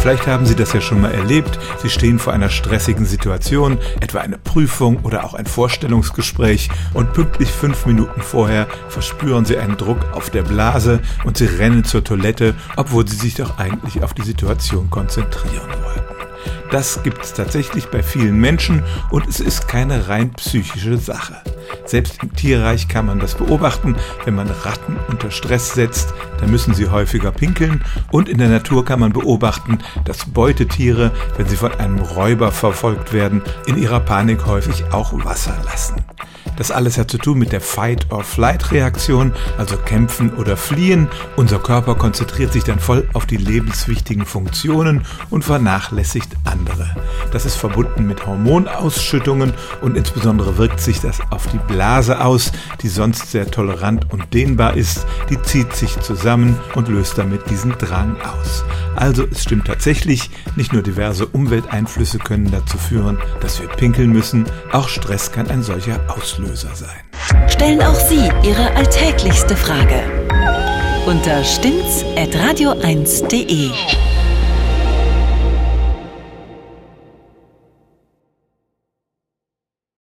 Vielleicht haben Sie das ja schon mal erlebt. Sie stehen vor einer stressigen Situation, etwa eine Prüfung oder auch ein Vorstellungsgespräch und pünktlich fünf Minuten vorher verspüren Sie einen Druck auf der Blase und Sie rennen zur Toilette, obwohl Sie sich doch eigentlich auf die Situation konzentrieren wollten. Das gibt es tatsächlich bei vielen Menschen und es ist keine rein psychische Sache. Selbst im Tierreich kann man das beobachten. Wenn man Ratten unter Stress setzt, dann müssen sie häufiger pinkeln. Und in der Natur kann man beobachten, dass Beutetiere, wenn sie von einem Räuber verfolgt werden, in ihrer Panik häufig auch Wasser lassen. Das alles hat zu tun mit der Fight-or-Flight-Reaktion, also kämpfen oder fliehen. Unser Körper konzentriert sich dann voll auf die lebenswichtigen Funktionen und vernachlässigt andere. Das ist verbunden mit Hormonausschüttungen und insbesondere wirkt sich das auf die Blase aus, die sonst sehr tolerant und dehnbar ist. Die zieht sich zusammen und löst damit diesen Drang aus. Also es stimmt tatsächlich, nicht nur diverse Umwelteinflüsse können dazu führen, dass wir pinkeln müssen, auch Stress kann ein solcher Auslöser sein. Stellen auch Sie Ihre alltäglichste Frage unter stimmtz.radio1.de.